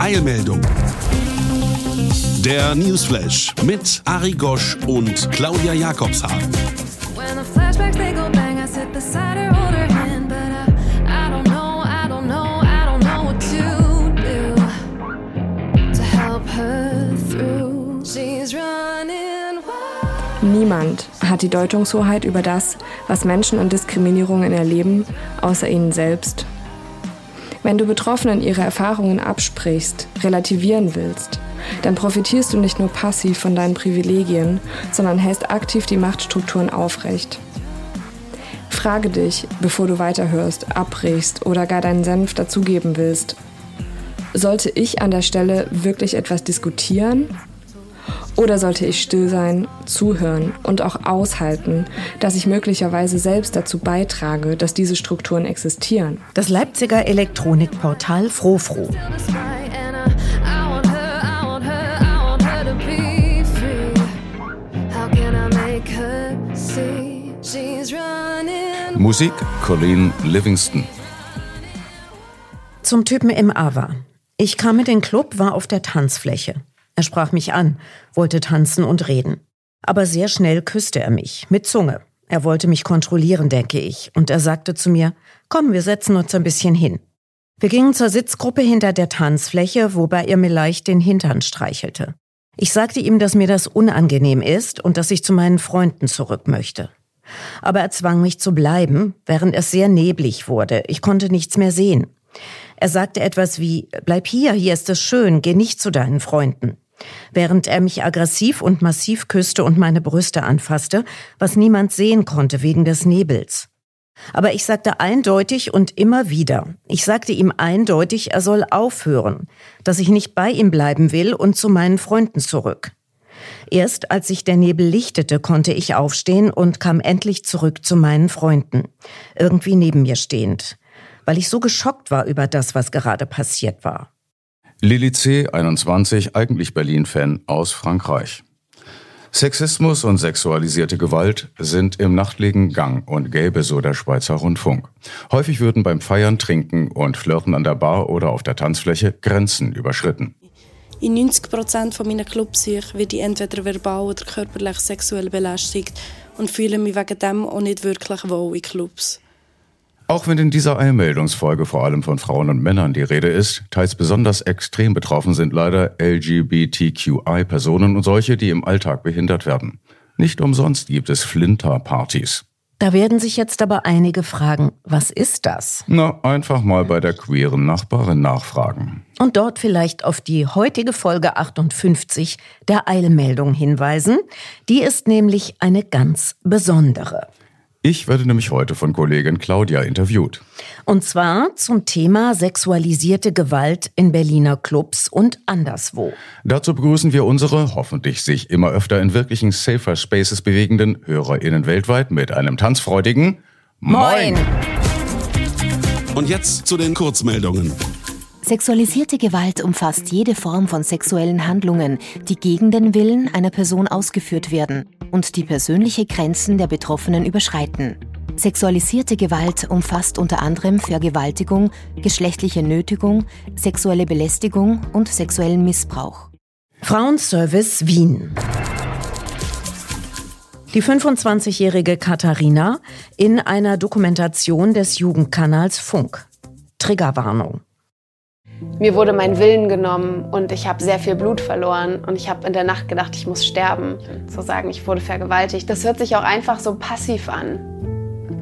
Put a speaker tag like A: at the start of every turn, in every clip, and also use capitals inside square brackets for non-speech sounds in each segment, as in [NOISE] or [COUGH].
A: Eilmeldung. Der Newsflash mit Ari Gosch und Claudia Jakobshagen.
B: When the flashbacks they go bang, I sit beside her, hold her hand, but I, I don't know, I don't know, I don't know what to do to help her through. She's running wild.
C: Niemand hat die Deutungshoheit über das, was Menschen und Diskriminierungen erleben, außer ihnen selbst. Wenn du Betroffenen ihre Erfahrungen absprichst, relativieren willst, dann profitierst du nicht nur passiv von deinen Privilegien, sondern hältst aktiv die Machtstrukturen aufrecht. Frage dich, bevor du weiterhörst, abbrichst oder gar deinen Senf dazugeben willst. Sollte ich an der Stelle wirklich etwas diskutieren? Oder sollte ich still sein, zuhören und auch aushalten, dass ich möglicherweise selbst dazu beitrage, dass diese Strukturen existieren?
D: Das Leipziger Elektronikportal Frofro.
E: Musik Colleen Livingston.
D: Zum Typen im Ava. Ich kam in den Club, war auf der Tanzfläche. Er sprach mich an, wollte tanzen und reden. Aber sehr schnell küsste er mich, mit Zunge. Er wollte mich kontrollieren, denke ich, und er sagte zu mir, komm, wir setzen uns ein bisschen hin. Wir gingen zur Sitzgruppe hinter der Tanzfläche, wobei er mir leicht den Hintern streichelte. Ich sagte ihm, dass mir das unangenehm ist und dass ich zu meinen Freunden zurück möchte. Aber er zwang mich zu bleiben, während es sehr neblig wurde. Ich konnte nichts mehr sehen. Er sagte etwas wie, bleib hier, hier ist es schön, geh nicht zu deinen Freunden. Während er mich aggressiv und massiv küsste und meine Brüste anfasste, was niemand sehen konnte wegen des Nebels. Aber ich sagte eindeutig und immer wieder, ich sagte ihm eindeutig, er soll aufhören, dass ich nicht bei ihm bleiben will und zu meinen Freunden zurück. Erst als sich der Nebel lichtete, konnte ich aufstehen und kam endlich zurück zu meinen Freunden, irgendwie neben mir stehend, weil ich so geschockt war über das, was gerade passiert war.
E: Lili C., 21, eigentlich Berlin-Fan aus Frankreich. Sexismus und sexualisierte Gewalt sind im Nachtlegen gang und gäbe, so der Schweizer Rundfunk. Häufig würden beim Feiern, Trinken und Flirten an der Bar oder auf der Tanzfläche Grenzen überschritten.
F: In 90 Prozent von meinen Clubs werde ich entweder verbal oder körperlich sexuell belästigt und fühle mich wegen dem auch nicht wirklich wohl in Clubs.
E: Auch wenn in dieser Eilmeldungsfolge vor allem von Frauen und Männern die Rede ist, teils besonders extrem betroffen sind leider LGBTQI-Personen und solche, die im Alltag behindert werden. Nicht umsonst gibt es Flinter-Partys.
D: Da werden sich jetzt aber einige fragen, was ist das?
E: Na, einfach mal bei der queeren Nachbarin nachfragen.
D: Und dort vielleicht auf die heutige Folge 58 der Eilmeldung hinweisen. Die ist nämlich eine ganz besondere.
E: Ich werde nämlich heute von Kollegin Claudia interviewt.
D: Und zwar zum Thema sexualisierte Gewalt in Berliner Clubs und anderswo.
E: Dazu begrüßen wir unsere, hoffentlich sich immer öfter in wirklichen Safer Spaces bewegenden HörerInnen weltweit mit einem tanzfreudigen
D: Moin!
A: Und jetzt zu den Kurzmeldungen.
G: Sexualisierte Gewalt umfasst jede Form von sexuellen Handlungen, die gegen den Willen einer Person ausgeführt werden und die persönliche Grenzen der Betroffenen überschreiten. Sexualisierte Gewalt umfasst unter anderem Vergewaltigung, geschlechtliche Nötigung, sexuelle Belästigung und sexuellen Missbrauch.
D: Frauenservice Wien. Die 25-jährige Katharina in einer Dokumentation des Jugendkanals Funk. Triggerwarnung.
H: Mir wurde mein Willen genommen und ich habe sehr viel Blut verloren und ich habe in der Nacht gedacht, ich muss sterben. Zu sagen, ich wurde vergewaltigt, das hört sich auch einfach so passiv an.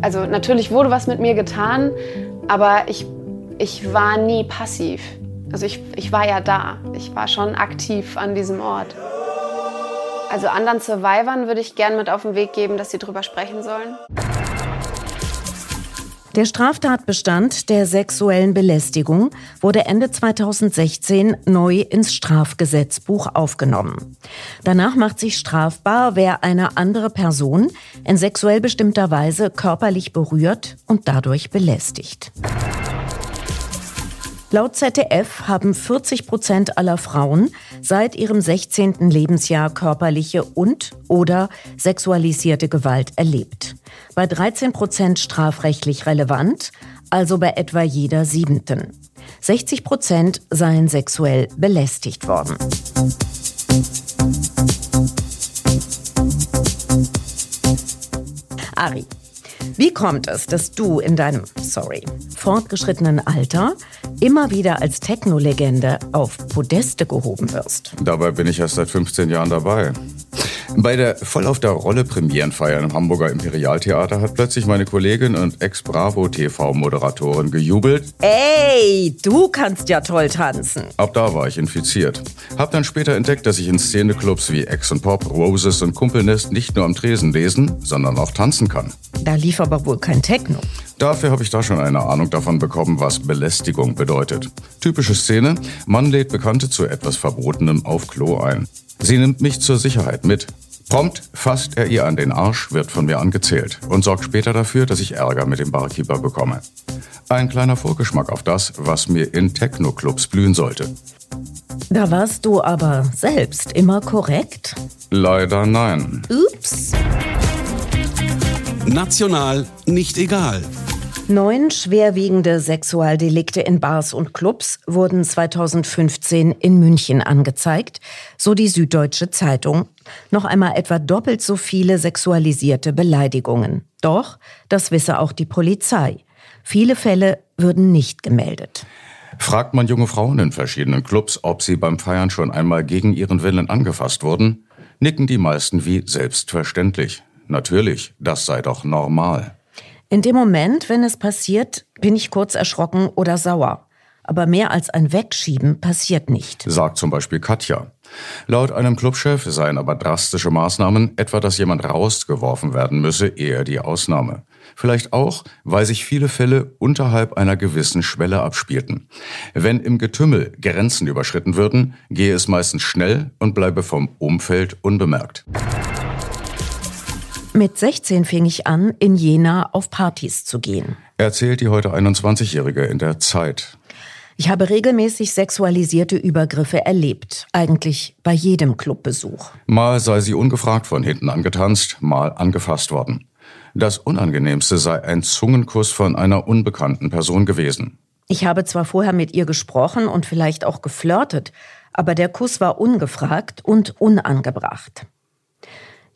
H: Also natürlich wurde was mit mir getan, aber ich, ich war nie passiv. Also ich, ich war ja da. Ich war schon aktiv an diesem Ort. Also anderen Survivern würde ich gern mit auf den Weg geben, dass sie drüber sprechen sollen.
D: Der Straftatbestand der sexuellen Belästigung wurde Ende 2016 neu ins Strafgesetzbuch aufgenommen. Danach macht sich strafbar, wer eine andere Person in sexuell bestimmter Weise körperlich berührt und dadurch belästigt. Laut ZDF haben 40 Prozent aller Frauen seit ihrem 16. Lebensjahr körperliche und oder sexualisierte Gewalt erlebt. Bei 13 Prozent strafrechtlich relevant, also bei etwa jeder siebenten. 60 Prozent seien sexuell belästigt worden. Ari, wie kommt es, dass du in deinem, sorry, fortgeschrittenen Alter immer wieder als Techno-Legende auf Podeste gehoben wirst?
E: Dabei bin ich erst seit 15 Jahren dabei. Bei der voll auf der Rolle Premierenfeier im Hamburger Imperialtheater hat plötzlich meine Kollegin und Ex-Bravo-TV-Moderatorin gejubelt.
D: Ey, du kannst ja toll tanzen.
E: Ab da war ich infiziert. Hab dann später entdeckt, dass ich in Szeneclubs wie Ex und Pop, Roses und Kumpelnest nicht nur am Tresen lesen, sondern auch tanzen kann.
D: Da lief aber wohl kein Techno.
E: Dafür habe ich da schon eine Ahnung davon bekommen, was Belästigung bedeutet. Typische Szene, Mann lädt Bekannte zu etwas Verbotenem auf Klo ein. Sie nimmt mich zur Sicherheit mit. Prompt fasst er ihr an den Arsch, wird von mir angezählt und sorgt später dafür, dass ich Ärger mit dem Barkeeper bekomme. Ein kleiner Vorgeschmack auf das, was mir in Techno-Clubs blühen sollte.
D: Da warst du aber selbst immer korrekt?
E: Leider nein.
D: Ups.
A: National nicht egal.
D: Neun schwerwiegende Sexualdelikte in Bars und Clubs wurden 2015 in München angezeigt, so die Süddeutsche Zeitung. Noch einmal etwa doppelt so viele sexualisierte Beleidigungen. Doch, das wisse auch die Polizei. Viele Fälle würden nicht gemeldet.
E: Fragt man junge Frauen in verschiedenen Clubs, ob sie beim Feiern schon einmal gegen ihren Willen angefasst wurden, nicken die meisten wie selbstverständlich. Natürlich, das sei doch normal.
D: In dem Moment, wenn es passiert, bin ich kurz erschrocken oder sauer. Aber mehr als ein Wegschieben passiert nicht.
E: Sagt zum Beispiel Katja. Laut einem Clubchef seien aber drastische Maßnahmen, etwa dass jemand rausgeworfen werden müsse, eher die Ausnahme. Vielleicht auch, weil sich viele Fälle unterhalb einer gewissen Schwelle abspielten. Wenn im Getümmel Grenzen überschritten würden, gehe es meistens schnell und bleibe vom Umfeld unbemerkt.
D: Mit 16 fing ich an, in Jena auf Partys zu gehen.
E: Erzählt die heute 21-Jährige in der Zeit.
D: Ich habe regelmäßig sexualisierte Übergriffe erlebt, eigentlich bei jedem Clubbesuch.
E: Mal sei sie ungefragt von hinten angetanzt, mal angefasst worden. Das Unangenehmste sei ein Zungenkuss von einer unbekannten Person gewesen.
D: Ich habe zwar vorher mit ihr gesprochen und vielleicht auch geflirtet, aber der Kuss war ungefragt und unangebracht.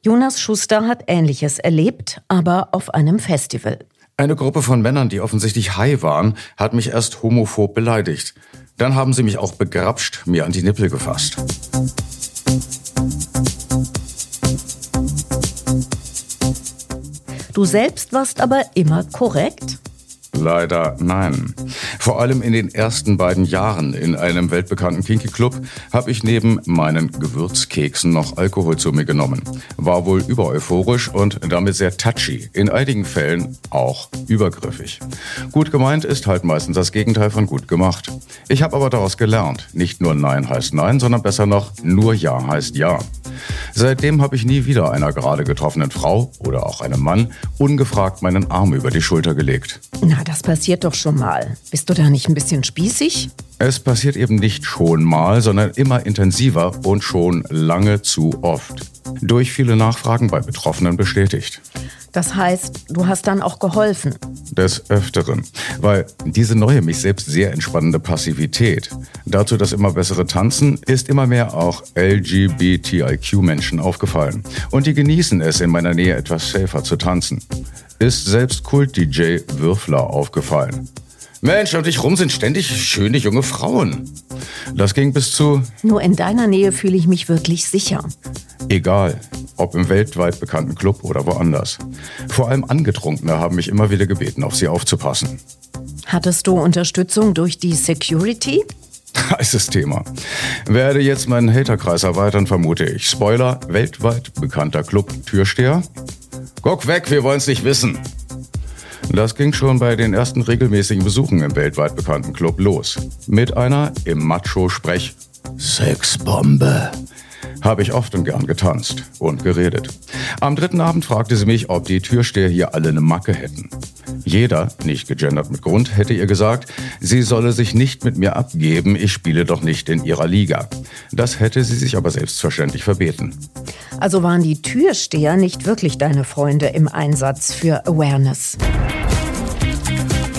D: Jonas Schuster hat Ähnliches erlebt, aber auf einem Festival.
E: Eine Gruppe von Männern, die offensichtlich high waren, hat mich erst homophob beleidigt. Dann haben sie mich auch begrapscht, mir an die Nippel gefasst.
D: Du selbst warst aber immer korrekt?
E: Leider nein. Vor allem in den ersten beiden Jahren in einem weltbekannten Kinky Club habe ich neben meinen Gewürzkeksen noch Alkohol zu mir genommen. War wohl übereuphorisch und damit sehr touchy. In einigen Fällen auch übergriffig. Gut gemeint ist halt meistens das Gegenteil von gut gemacht. Ich habe aber daraus gelernt. Nicht nur Nein heißt Nein, sondern besser noch nur Ja heißt Ja. Seitdem habe ich nie wieder einer gerade getroffenen Frau oder auch einem Mann ungefragt meinen Arm über die Schulter gelegt.
D: Das passiert doch schon mal. Bist du da nicht ein bisschen spießig?
E: Es passiert eben nicht schon mal, sondern immer intensiver und schon lange zu oft. Durch viele Nachfragen bei Betroffenen bestätigt.
D: Das heißt, du hast dann auch geholfen.
E: Des Öfteren. Weil diese neue, mich selbst sehr entspannende Passivität, dazu das immer bessere Tanzen, ist immer mehr auch LGBTIQ-Menschen aufgefallen. Und die genießen es, in meiner Nähe etwas safer zu tanzen. Ist selbst Kult-DJ Würfler aufgefallen. Mensch, um dich rum sind ständig schöne junge Frauen. Das ging bis zu...
D: Nur in deiner Nähe fühle ich mich wirklich sicher.
E: Egal, ob im weltweit bekannten Club oder woanders. Vor allem Angetrunkene haben mich immer wieder gebeten, auf sie aufzupassen.
D: Hattest du Unterstützung durch die Security? [LAUGHS]
E: Heißes Thema. Werde jetzt meinen Haterkreis erweitern, vermute ich. Spoiler, weltweit bekannter Club-Türsteher. Guck weg, wir wollen's nicht wissen. Das ging schon bei den ersten regelmäßigen Besuchen im weltweit bekannten Club los. Mit einer im Macho-Sprech Sexbombe habe ich oft und gern getanzt und geredet. Am dritten Abend fragte sie mich, ob die Türsteher hier alle eine Macke hätten. Jeder, nicht gegendert mit Grund, hätte ihr gesagt, sie solle sich nicht mit mir abgeben, ich spiele doch nicht in ihrer Liga. Das hätte sie sich aber selbstverständlich verbeten.
D: Also waren die Türsteher nicht wirklich deine Freunde im Einsatz für Awareness.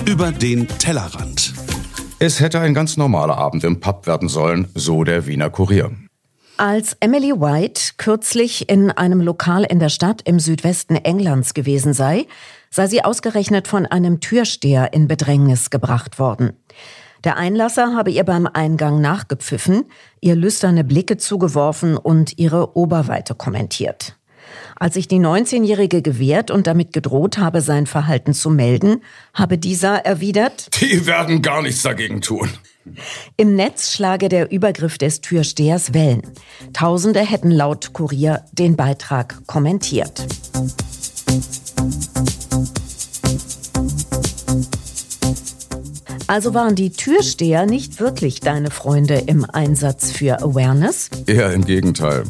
A: Über den Tellerrand.
E: Es hätte ein ganz normaler Abend im Pub werden sollen, so der Wiener Kurier.
D: Als Emily White kürzlich in einem Lokal in der Stadt im Südwesten Englands gewesen sei, sei sie ausgerechnet von einem Türsteher in Bedrängnis gebracht worden. Der Einlasser habe ihr beim Eingang nachgepfiffen, ihr lüsterne Blicke zugeworfen und ihre Oberweite kommentiert. Als sich die 19-Jährige gewehrt und damit gedroht habe, sein Verhalten zu melden, habe dieser erwidert,
E: Die werden gar nichts dagegen tun.
D: Im Netz schlage der Übergriff des Türstehers Wellen. Tausende hätten laut Kurier den Beitrag kommentiert. Also waren die Türsteher nicht wirklich deine Freunde im Einsatz für Awareness?
E: Eher im Gegenteil.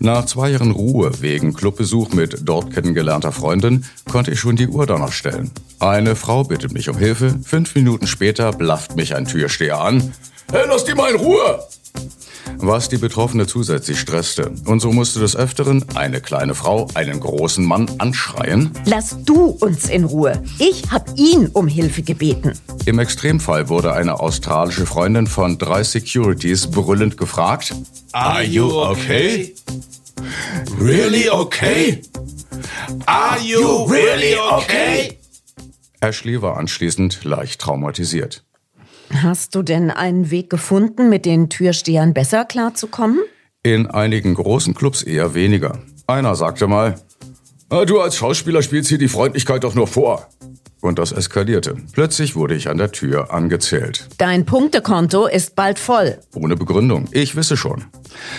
E: Nach zwei Jahren Ruhe wegen Clubbesuch mit dort kennengelernter Freundin konnte ich schon die Uhr danach stellen. Eine Frau bittet mich um Hilfe, fünf Minuten später blafft mich ein Türsteher an. Hey, lass die mal in Ruhe! Was die Betroffene zusätzlich stresste. Und so musste des Öfteren eine kleine Frau einen großen Mann anschreien.
D: Lass du uns in Ruhe. Ich hab ihn um Hilfe gebeten.
E: Im Extremfall wurde eine australische Freundin von drei Securities brüllend gefragt.
A: Are you okay? Really okay? Are you really okay?
E: Ashley war anschließend leicht traumatisiert.
D: Hast du denn einen Weg gefunden, mit den Türstehern besser klarzukommen?
E: In einigen großen Clubs eher weniger. Einer sagte mal, "Ah, du als Schauspieler spielst hier die Freundlichkeit doch nur vor. Und das eskalierte. Plötzlich wurde ich an der Tür angezählt.
D: Dein Punktekonto ist bald voll.
E: Ohne Begründung. Ich wisse schon.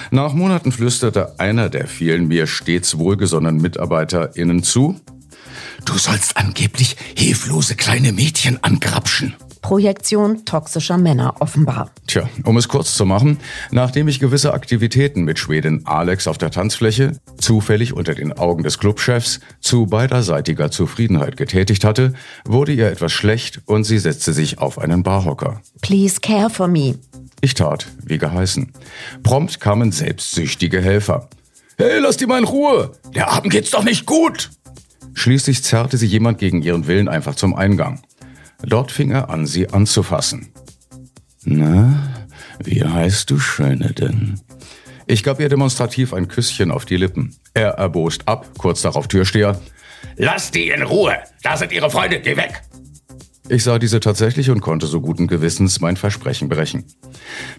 E: Nach Monaten flüsterte einer der vielen mir stets wohlgesonnenen MitarbeiterInnen zu, Du sollst angeblich hilflose kleine Mädchen angrapschen.
D: Projektion toxischer Männer offenbar.
E: Tja, um es kurz zu machen, nachdem ich gewisse Aktivitäten mit Schwedin Alex auf der Tanzfläche, zufällig unter den Augen des Clubchefs, zu beiderseitiger Zufriedenheit getätigt hatte, wurde ihr etwas schlecht und sie setzte sich auf einen Barhocker.
D: Please care for me.
E: Ich tat, wie geheißen. Prompt kamen selbstsüchtige Helfer. Hey, lass die mal in Ruhe! Der Abend geht's doch nicht gut! Schließlich zerrte sie jemand gegen ihren Willen einfach zum Eingang. Dort fing er an, sie anzufassen. Na, wie heißt du, Schöne denn? Ich gab ihr demonstrativ ein Küsschen auf die Lippen. Er erbost ab, kurz darauf Türsteher. Lass die in Ruhe! Da sind ihre Freunde, geh weg! Ich sah diese tatsächlich und konnte so guten Gewissens mein Versprechen brechen.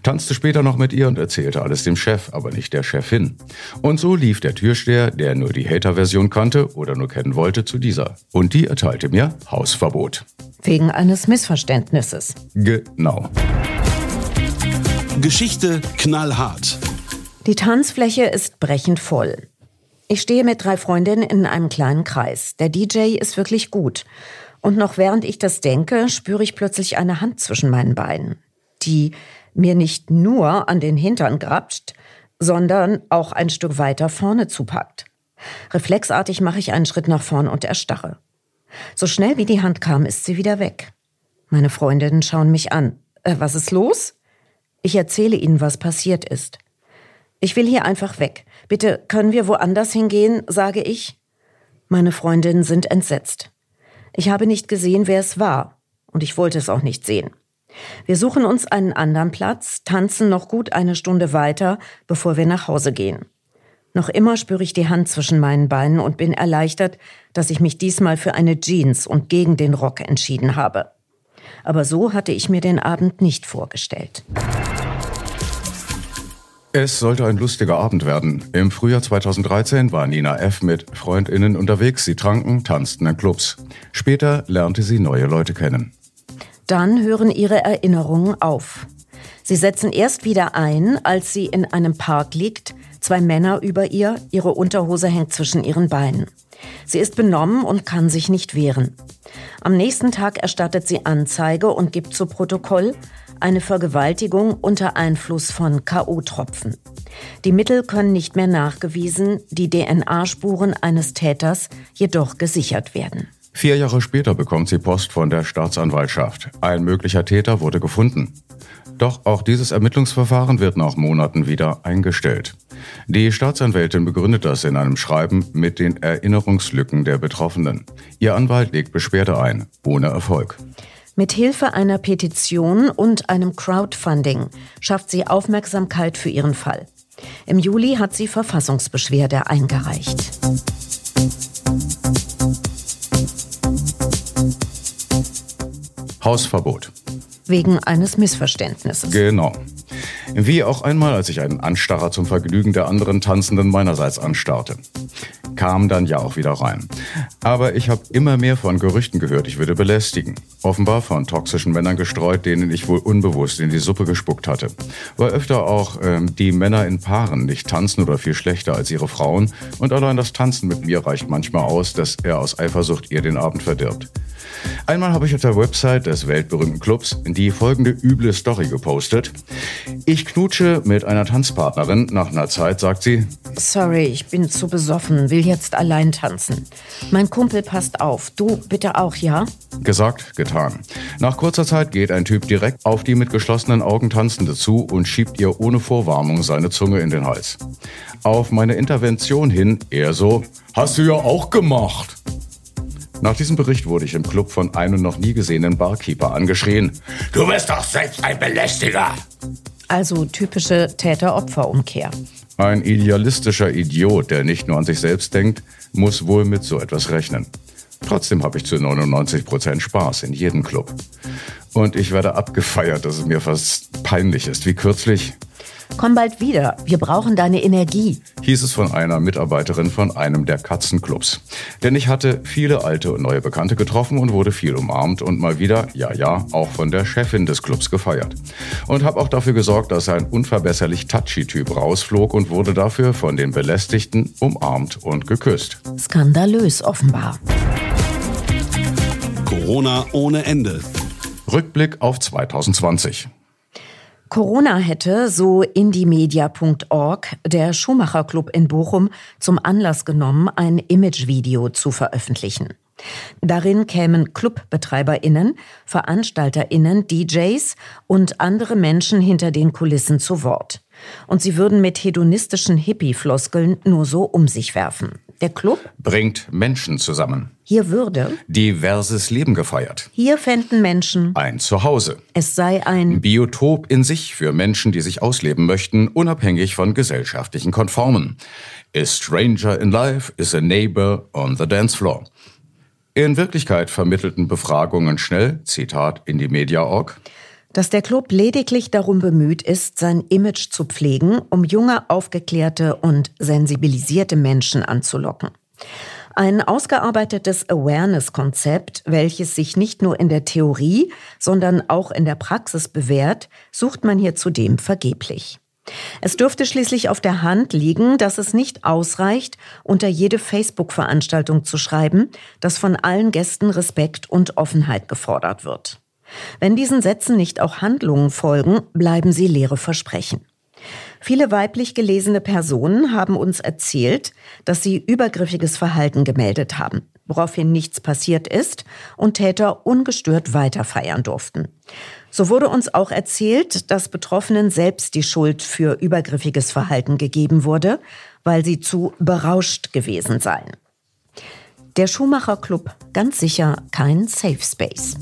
E: Tanzte später noch mit ihr und erzählte alles dem Chef, aber nicht der Chefin. Und so lief der Türsteher, der nur die Hater-Version kannte oder nur kennen wollte, zu dieser. Und die erteilte mir Hausverbot.
D: Wegen eines Missverständnisses.
E: Genau.
A: Geschichte knallhart.
D: Die Tanzfläche ist brechend voll. Ich stehe mit drei Freundinnen in einem kleinen Kreis. Der DJ ist wirklich gut. Und noch während ich das denke, spüre ich plötzlich eine Hand zwischen meinen Beinen, die mir nicht nur an den Hintern grapscht, sondern auch ein Stück weiter vorne zupackt. Reflexartig mache ich einen Schritt nach vorn und erstarre. So schnell wie die Hand kam, ist sie wieder weg. Meine Freundinnen schauen mich an. Äh, was ist los? Ich erzähle ihnen, was passiert ist. Ich will hier einfach weg. Bitte können wir woanders hingehen, sage ich. Meine Freundinnen sind entsetzt. Ich habe nicht gesehen, wer es war, und ich wollte es auch nicht sehen. Wir suchen uns einen anderen Platz, tanzen noch gut eine Stunde weiter, bevor wir nach Hause gehen. Noch immer spüre ich die Hand zwischen meinen Beinen und bin erleichtert, dass ich mich diesmal für eine Jeans und gegen den Rock entschieden habe. Aber so hatte ich mir den Abend nicht vorgestellt.
E: Es sollte ein lustiger Abend werden. Im Frühjahr 2013 war Nina F. mit FreundInnen unterwegs. Sie tranken, tanzten in Clubs. Später lernte sie neue Leute kennen.
D: Dann hören ihre Erinnerungen auf. Sie setzen erst wieder ein, als sie in einem Park liegt, zwei Männer über ihr, ihre Unterhose hängt zwischen ihren Beinen. Sie ist benommen und kann sich nicht wehren. Am nächsten Tag erstattet sie Anzeige und gibt zu Protokoll eine Vergewaltigung unter Einfluss von KO-Tropfen. Die Mittel können nicht mehr nachgewiesen, die DNA-Spuren eines Täters jedoch gesichert werden.
E: Vier Jahre später bekommt sie Post von der Staatsanwaltschaft. Ein möglicher Täter wurde gefunden. Doch auch dieses Ermittlungsverfahren wird nach Monaten wieder eingestellt. Die Staatsanwältin begründet das in einem Schreiben mit den Erinnerungslücken der Betroffenen. Ihr Anwalt legt Beschwerde ein, ohne Erfolg.
D: Mit Hilfe einer Petition und einem Crowdfunding schafft sie Aufmerksamkeit für ihren Fall. Im Juli hat sie Verfassungsbeschwerde eingereicht.
E: Hausverbot.
D: Wegen eines Missverständnisses.
E: Genau. Wie auch einmal, als ich einen Anstarrer zum Vergnügen der anderen Tanzenden meinerseits anstarrte. Kam dann ja auch wieder rein. Aber ich habe immer mehr von Gerüchten gehört, ich würde belästigen. Offenbar von toxischen Männern gestreut, denen ich wohl unbewusst in die Suppe gespuckt hatte. Weil öfter auch ähm, die Männer in Paaren nicht tanzen oder viel schlechter als ihre Frauen. Und allein das Tanzen mit mir reicht manchmal aus, dass er aus Eifersucht ihr den Abend verdirbt. Einmal habe ich auf der Website des weltberühmten Clubs die folgende üble Story gepostet. Ich knutsche mit einer Tanzpartnerin. Nach einer Zeit sagt sie,
D: Sorry, ich bin zu besoffen, will jetzt allein tanzen. Mein Kumpel passt auf. Du bitte auch, ja?
E: Gesagt, getan. Nach kurzer Zeit geht ein Typ direkt auf die mit geschlossenen Augen Tanzende zu und schiebt ihr ohne Vorwarnung seine Zunge in den Hals. Auf meine Intervention hin eher so, hast du ja auch gemacht. Nach diesem Bericht wurde ich im Club von einem noch nie gesehenen Barkeeper angeschrien. Du bist doch selbst ein Belästiger!
D: Also typische Täter-Opfer-Umkehr.
E: Ein idealistischer Idiot, der nicht nur an sich selbst denkt, muss wohl mit so etwas rechnen. Trotzdem habe ich zu 99 Prozent Spaß in jedem Club. Und ich werde abgefeiert, dass es mir fast peinlich ist. Wie kürzlich
D: Komm bald wieder, wir brauchen deine Energie,
E: hieß es von einer Mitarbeiterin von einem der Katzenclubs. Denn ich hatte viele alte und neue Bekannte getroffen und wurde viel umarmt und mal wieder, ja ja, auch von der Chefin des Clubs gefeiert. Und habe auch dafür gesorgt, dass ein unverbesserlich touchy Typ rausflog und wurde dafür von den Belästigten umarmt und geküsst.
D: Skandalös offenbar.
A: Corona ohne Ende.
E: Rückblick auf 2020.
D: Corona hätte, so indiemedia.org, der Schumacher Club in Bochum zum Anlass genommen, ein Imagevideo zu veröffentlichen. Darin kämen ClubbetreiberInnen, VeranstalterInnen, DJs und andere Menschen hinter den Kulissen zu Wort. Und sie würden mit hedonistischen Hippie-Floskeln nur so um sich werfen. Der Club
E: bringt Menschen zusammen.
D: Hier würde
E: diverses Leben gefeiert.
D: Hier fänden Menschen
E: ein Zuhause.
D: Es sei ein
E: Biotop in sich für Menschen, die sich ausleben möchten, unabhängig von gesellschaftlichen Konformen. A stranger in life is a neighbor on the dance floor. In Wirklichkeit vermittelten Befragungen schnell, Zitat in die Media.org,
D: dass der Club lediglich darum bemüht ist, sein Image zu pflegen, um junge, aufgeklärte und sensibilisierte Menschen anzulocken. Ein ausgearbeitetes Awareness-Konzept, welches sich nicht nur in der Theorie, sondern auch in der Praxis bewährt, sucht man hier zudem vergeblich. Es dürfte schließlich auf der Hand liegen, dass es nicht ausreicht, unter jede Facebook-Veranstaltung zu schreiben, dass von allen Gästen Respekt und Offenheit gefordert wird. Wenn diesen Sätzen nicht auch Handlungen folgen, bleiben sie leere Versprechen. Viele weiblich gelesene Personen haben uns erzählt, dass sie übergriffiges Verhalten gemeldet haben, woraufhin nichts passiert ist und Täter ungestört weiter feiern durften. So wurde uns auch erzählt, dass Betroffenen selbst die Schuld für übergriffiges Verhalten gegeben wurde, weil sie zu berauscht gewesen seien. Der Schumacher Club ganz sicher kein Safe Space.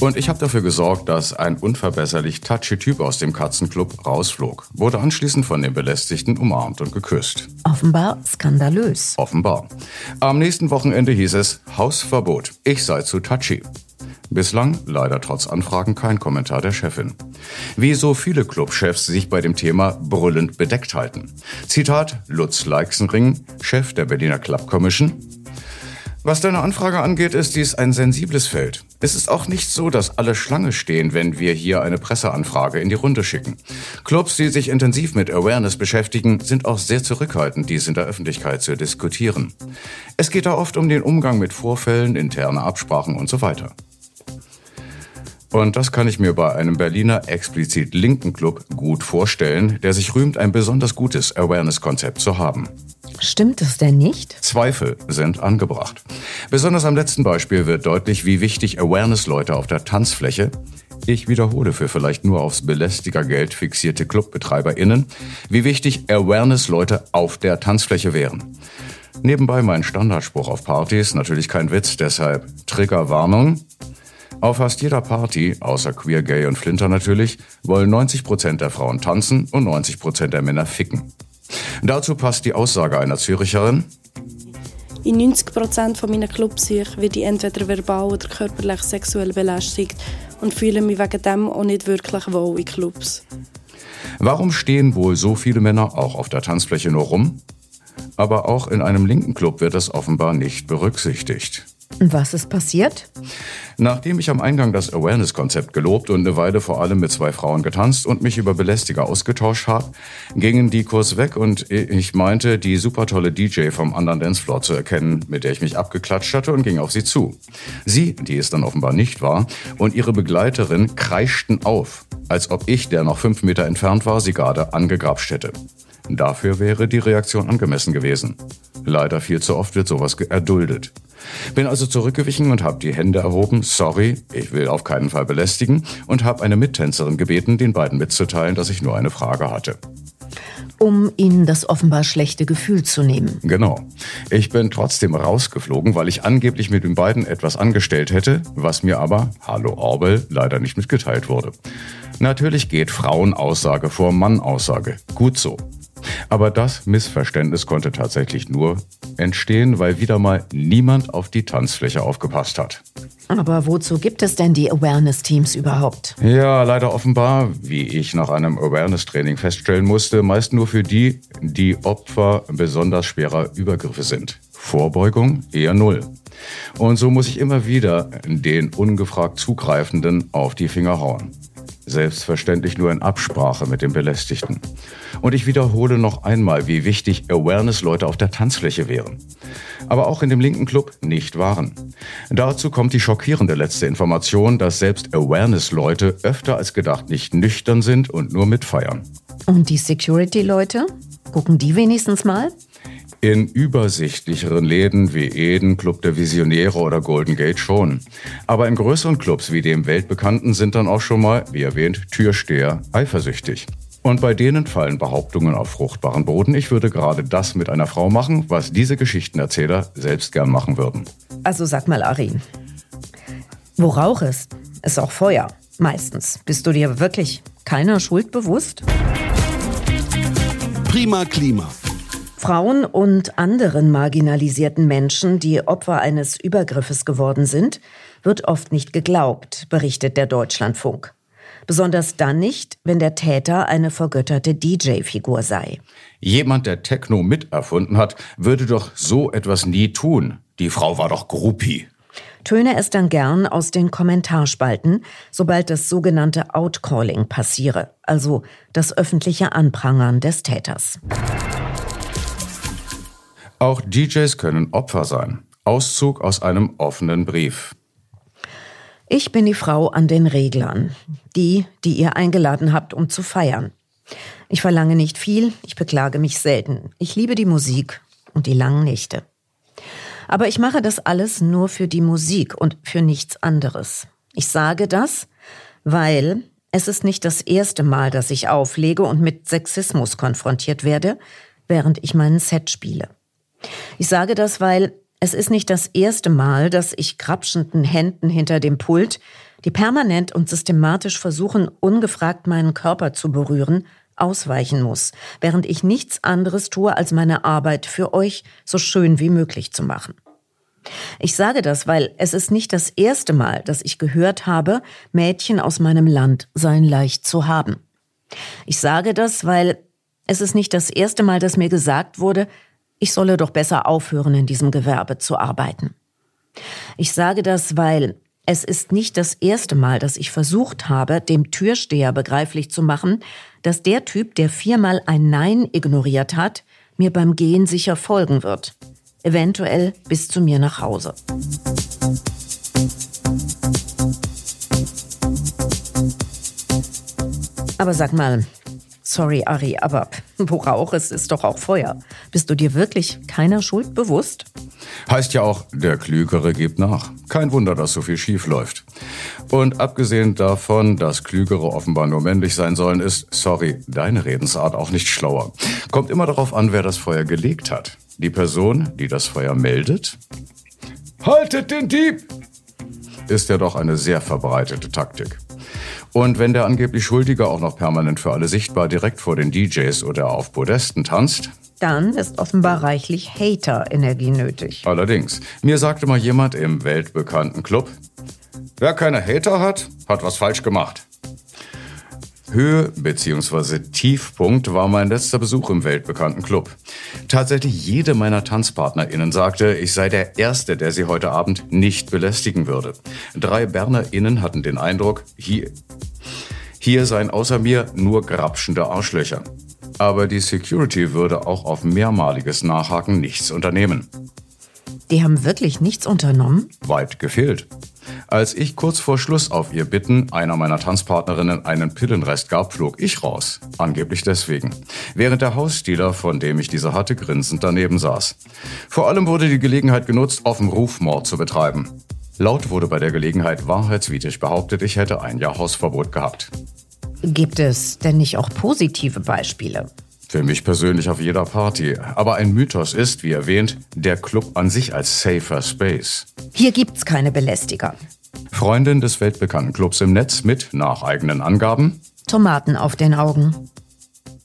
E: Und ich habe dafür gesorgt, dass ein unverbesserlich touchy Typ aus dem Katzenclub rausflog, wurde anschließend von den Belästigten umarmt und geküsst.
D: Offenbar skandalös.
E: Offenbar. Am nächsten Wochenende hieß es Hausverbot. Ich sei zu touchy. Bislang leider trotz Anfragen kein Kommentar der Chefin. Wie so viele Clubchefs sich bei dem Thema brüllend bedeckt halten. Zitat Lutz Leixenring, Chef der Berliner Club Commission. Was deine Anfrage angeht, ist dies ein sensibles Feld. Es ist auch nicht so, dass alle Schlange stehen, wenn wir hier eine Presseanfrage in die Runde schicken. Clubs, die sich intensiv mit Awareness beschäftigen, sind auch sehr zurückhaltend, dies in der Öffentlichkeit zu diskutieren. Es geht da oft um den Umgang mit Vorfällen, interne Absprachen und so weiter. Und das kann ich mir bei einem Berliner explizit linken Club gut vorstellen, der sich rühmt, ein besonders gutes Awareness-Konzept zu haben.
D: Stimmt es denn nicht?
E: Zweifel sind angebracht. Besonders am letzten Beispiel wird deutlich, wie wichtig Awareness-Leute auf der Tanzfläche, ich wiederhole für vielleicht nur aufs Belästigergeld fixierte ClubbetreiberInnen, wie wichtig Awareness-Leute auf der Tanzfläche wären. Nebenbei mein Standardspruch auf Partys, natürlich kein Witz, deshalb Triggerwarnung. Auf fast jeder Party, außer Queer, Gay und Flinter natürlich, wollen 90 Prozent der Frauen tanzen und 90 Prozent der Männer ficken. Dazu passt die Aussage einer Züricherin.
F: In 90 Prozent meiner Clubs werde ich entweder verbal oder körperlich sexuell belästigt und fühle mich wegen dem auch nicht wirklich wohl in Clubs.
E: Warum stehen wohl so viele Männer auch auf der Tanzfläche nur rum? Aber auch in einem linken Club wird das offenbar nicht berücksichtigt.
D: Was ist passiert?
E: Nachdem ich am Eingang das Awareness-Konzept gelobt und eine Weile vor allem mit zwei Frauen getanzt und mich über Belästiger ausgetauscht habe, gingen die kurz weg und ich meinte, die super tolle DJ vom anderen Dancefloor zu erkennen, mit der ich mich abgeklatscht hatte und ging auf sie zu. Sie, die es dann offenbar nicht war, und ihre Begleiterin kreischten auf, als ob ich, der noch fünf Meter entfernt war, sie gerade angegrapscht hätte. Dafür wäre die Reaktion angemessen gewesen. Leider viel zu oft wird sowas erduldet. Bin also zurückgewichen und habe die Hände erhoben, sorry, ich will auf keinen Fall belästigen, und habe eine Mittänzerin gebeten, den beiden mitzuteilen, dass ich nur eine Frage hatte.
D: Um ihnen das offenbar schlechte Gefühl zu nehmen.
E: Genau. Ich bin trotzdem rausgeflogen, weil ich angeblich mit den beiden etwas angestellt hätte, was mir aber, hallo Orbel, leider nicht mitgeteilt wurde. Natürlich geht Frauenaussage vor Mannaussage. Gut so. Aber das Missverständnis konnte tatsächlich nur entstehen, weil wieder mal niemand auf die Tanzfläche aufgepasst hat.
D: Aber wozu gibt es denn die Awareness-Teams überhaupt?
E: Ja, leider offenbar, wie ich nach einem Awareness-Training feststellen musste, meist nur für die, die Opfer besonders schwerer Übergriffe sind. Vorbeugung eher null. Und so muss ich immer wieder den ungefragt Zugreifenden auf die Finger hauen. Selbstverständlich nur in Absprache mit dem Belästigten. Und ich wiederhole noch einmal, wie wichtig Awareness-Leute auf der Tanzfläche wären. Aber auch in dem linken Club nicht waren. Dazu kommt die schockierende letzte Information, dass selbst Awareness-Leute öfter als gedacht nicht nüchtern sind und nur mitfeiern.
D: Und die Security-Leute? Gucken die wenigstens mal?
E: In übersichtlicheren Läden wie Eden, Club der Visionäre oder Golden Gate schon. Aber in größeren Clubs wie dem weltbekannten sind dann auch schon mal, wie erwähnt, Türsteher eifersüchtig. Und bei denen fallen Behauptungen auf fruchtbaren Boden. Ich würde gerade das mit einer Frau machen, was diese Geschichtenerzähler selbst gern machen würden.
D: Also sag mal, Arin, wo Rauch ist, ist auch Feuer. Meistens. Bist du dir wirklich keiner Schuld bewusst?
A: Prima Klima.
D: Frauen und anderen marginalisierten Menschen, die Opfer eines Übergriffes geworden sind, wird oft nicht geglaubt, berichtet der Deutschlandfunk. Besonders dann nicht, wenn der Täter eine vergötterte DJ-Figur sei.
E: Jemand, der Techno miterfunden hat, würde doch so etwas nie tun. Die Frau war doch Groupie.
D: Töne es dann gern aus den Kommentarspalten, sobald das sogenannte Outcalling passiere, also das öffentliche Anprangern des Täters.
E: Auch DJs können Opfer sein. Auszug aus einem offenen Brief.
D: Ich bin die Frau an den Reglern, die, die ihr eingeladen habt, um zu feiern. Ich verlange nicht viel, ich beklage mich selten. Ich liebe die Musik und die langen Nächte. Aber ich mache das alles nur für die Musik und für nichts anderes. Ich sage das, weil es ist nicht das erste Mal, dass ich auflege und mit Sexismus konfrontiert werde, während ich meinen Set spiele. Ich sage das, weil es ist nicht das erste Mal, dass ich krapschenden Händen hinter dem Pult, die permanent und systematisch versuchen, ungefragt meinen Körper zu berühren, ausweichen muss, während ich nichts anderes tue, als meine Arbeit für euch so schön wie möglich zu machen. Ich sage das, weil es ist nicht das erste Mal, dass ich gehört habe, Mädchen aus meinem Land seien leicht zu haben. Ich sage das, weil es ist nicht das erste Mal, dass mir gesagt wurde, ich solle doch besser aufhören, in diesem Gewerbe zu arbeiten. Ich sage das, weil Es ist nicht das erste Mal, dass ich versucht habe, dem Türsteher begreiflich zu machen, dass der Typ, der viermal ein Nein ignoriert hat, mir beim Gehen sicher folgen wird. Eventuell bis zu mir nach Hause. Aber sag mal, sorry Ari, aber [LAUGHS] wo Rauch ist, ist doch auch Feuer. Bist du dir wirklich keiner Schuld bewusst?
E: Heißt ja auch, der Klügere gibt nach. Kein Wunder, dass so viel schief läuft. Und abgesehen davon, dass Klügere offenbar nur männlich sein sollen, ist, sorry, deine Redensart auch nicht schlauer. Kommt immer darauf an, wer das Feuer gelegt hat. Die Person, die das Feuer meldet? Haltet den Dieb! Ist ja doch eine sehr verbreitete Taktik. Und wenn der angeblich Schuldige auch noch permanent für alle sichtbar direkt vor den DJs oder auf Podesten tanzt,
D: dann ist offenbar reichlich Hater-Energie nötig.
E: Allerdings, mir sagte mal jemand im weltbekannten Club, wer keine Hater hat, hat was falsch gemacht. Höhe bzw. Tiefpunkt war mein letzter Besuch im weltbekannten Club. Tatsächlich jede meiner TanzpartnerInnen sagte, ich sei der Erste, der sie heute Abend nicht belästigen würde. Drei BernerInnen hatten den Eindruck, hier, hier seien außer mir nur grapschende Arschlöcher. Aber die Security würde auch auf mehrmaliges Nachhaken nichts unternehmen.
D: Die haben wirklich nichts unternommen?
E: Weit gefehlt. Als ich kurz vor Schluss auf ihr Bitten einer meiner Tanzpartnerinnen einen Pillenrest gab, flog ich raus. Angeblich deswegen. Während der Hausdealer, von dem ich diese hatte, grinsend daneben saß. Vor allem wurde die Gelegenheit genutzt, offen Rufmord zu betreiben. Laut wurde bei der Gelegenheit wahrheitswidrig behauptet, ich hätte ein Jahr Hausverbot gehabt.
D: Gibt es denn nicht auch positive Beispiele?
E: Für mich persönlich auf jeder Party. Aber ein Mythos ist, wie erwähnt, der Club an sich als safer Space.
D: Hier gibt's keine Belästiger.
E: Freundin des weltbekannten Clubs im Netz mit, nach eigenen Angaben,
D: Tomaten auf den Augen.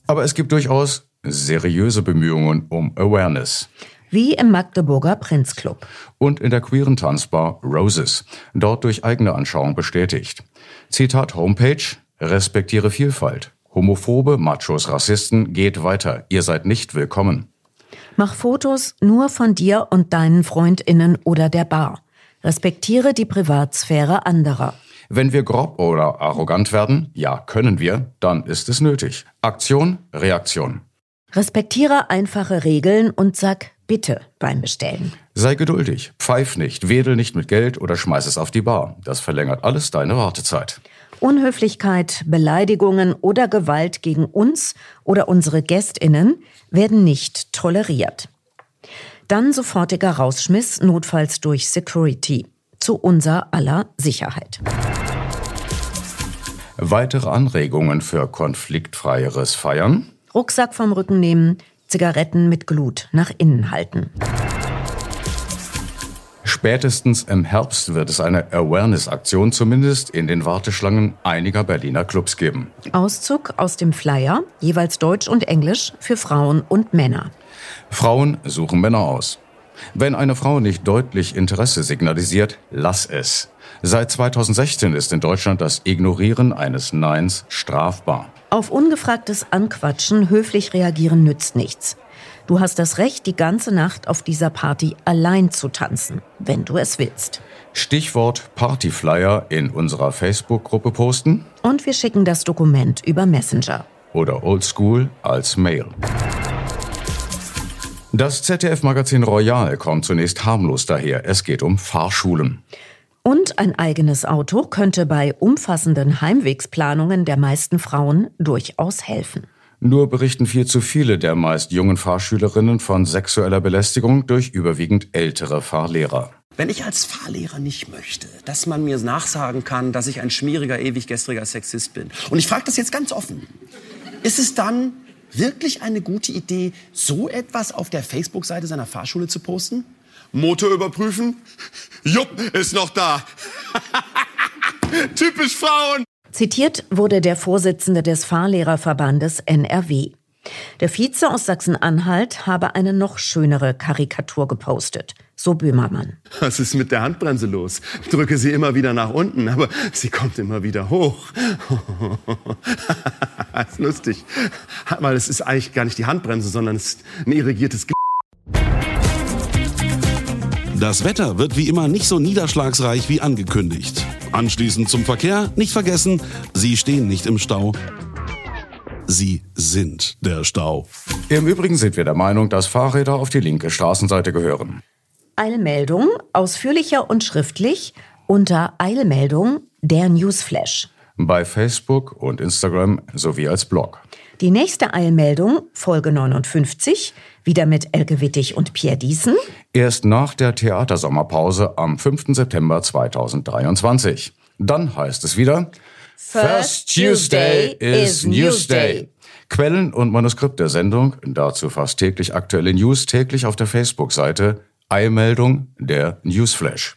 E: Aber es gibt durchaus seriöse Bemühungen um Awareness.
D: Wie im Magdeburger Prinzclub.
E: Und in der queeren Tanzbar Roses, dort durch eigene Anschauung bestätigt. Zitat Homepage, respektiere Vielfalt. Homophobe, Machos, Rassisten, geht weiter. Ihr seid nicht willkommen.
D: Mach Fotos nur von dir und deinen Freundinnen oder der Bar. Respektiere die Privatsphäre anderer.
E: Wenn wir grob oder arrogant werden, ja, können wir, dann ist es nötig. Aktion, Reaktion.
D: Respektiere einfache Regeln und sag bitte beim Bestellen.
E: Sei geduldig, pfeif nicht, wedel nicht mit Geld oder schmeiß es auf die Bar. Das verlängert alles deine Wartezeit.
D: Unhöflichkeit, Beleidigungen oder Gewalt gegen uns oder unsere Gästinnen werden nicht toleriert. Dann sofortiger Rausschmiss, notfalls durch Security. Zu unser aller Sicherheit.
E: Weitere Anregungen für konfliktfreieres Feiern?
D: Rucksack vom Rücken nehmen, Zigaretten mit Glut nach innen halten.
E: Spätestens im Herbst wird es eine Awareness-Aktion zumindest in den Warteschlangen einiger Berliner Clubs geben.
D: Auszug aus dem Flyer, jeweils Deutsch und Englisch, für Frauen und Männer.
E: Frauen suchen Männer aus. Wenn eine Frau nicht deutlich Interesse signalisiert, lass es. Seit 2016 ist in Deutschland das Ignorieren eines Neins strafbar.
D: Auf ungefragtes Anquatschen höflich reagieren nützt nichts. Du hast das Recht, die ganze Nacht auf dieser Party allein zu tanzen, wenn du es willst.
E: Stichwort Partyflyer in unserer Facebook-Gruppe posten.
D: Und wir schicken das Dokument über Messenger.
E: Oder Oldschool als Mail. Das ZDF-Magazin Royal kommt zunächst harmlos daher. Es geht um Fahrschulen.
D: Und ein eigenes Auto könnte bei umfassenden Heimwegsplanungen der meisten Frauen durchaus helfen.
E: Nur berichten viel zu viele der meist jungen Fahrschülerinnen von sexueller Belästigung durch überwiegend ältere Fahrlehrer.
I: Wenn ich als Fahrlehrer nicht möchte, dass man mir nachsagen kann, dass ich ein schmieriger, ewig gestriger Sexist bin, und ich frage das jetzt ganz offen, ist es dann wirklich eine gute Idee, so etwas auf der Facebook-Seite seiner Fahrschule zu posten?
J: Motor überprüfen? Jupp, ist noch da. [LAUGHS] Typisch Frauen.
D: Zitiert wurde der Vorsitzende des Fahrlehrerverbandes NRW. Der Vize aus Sachsen-Anhalt habe eine noch schönere Karikatur gepostet. So Böhmermann.
J: Was ist mit der Handbremse los? Ich drücke sie immer wieder nach unten, aber sie kommt immer wieder hoch. das [LAUGHS] ist lustig. Weil es ist eigentlich gar nicht die Handbremse, sondern es ist ein irrigiertes G
A: Das Wetter wird wie immer nicht so niederschlagsreich wie angekündigt. Anschließend zum Verkehr, nicht vergessen, Sie stehen nicht im Stau. Sie sind der Stau.
E: Im Übrigen sind wir der Meinung, dass Fahrräder auf die linke Straßenseite gehören.
D: Eilmeldung, ausführlicher und schriftlich unter Eilmeldung der Newsflash.
E: Bei Facebook und Instagram sowie als Blog.
D: Die nächste Eilmeldung, Folge 59, wieder mit Elke Wittig und Pierre Diesen.
E: Erst nach der Theatersommerpause am 5. September 2023. Dann heißt es wieder
D: First Tuesday is Newsday.
E: Quellen und Manuskript der Sendung, dazu fast täglich aktuelle News, täglich auf der Facebook-Seite Eilmeldung der Newsflash.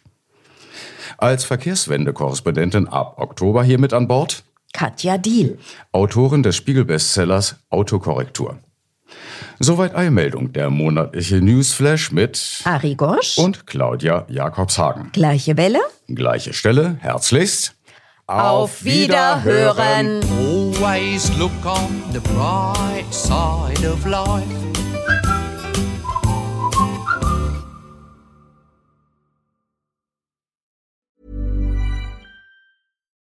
E: Als Verkehrswende-Korrespondentin ab Oktober hier mit an Bord
D: Katja Diel.
E: Autorin des Spiegel-Bestsellers Autokorrektur. Soweit Eilmeldung, der monatliche Newsflash mit
D: Ari Gosch
E: und Claudia Jakobshagen.
D: Gleiche Welle.
E: Gleiche Stelle, herzlichst.
D: Auf Wiederhören.
K: Always look on the bright side of life.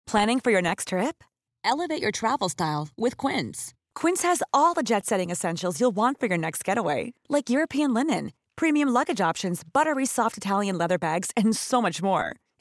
L: Planning for your next trip? Elevate your travel style with Quince. Quince has all the jet setting essentials you'll want for your next getaway, like European linen, premium luggage options, buttery soft Italian leather bags, and so much more.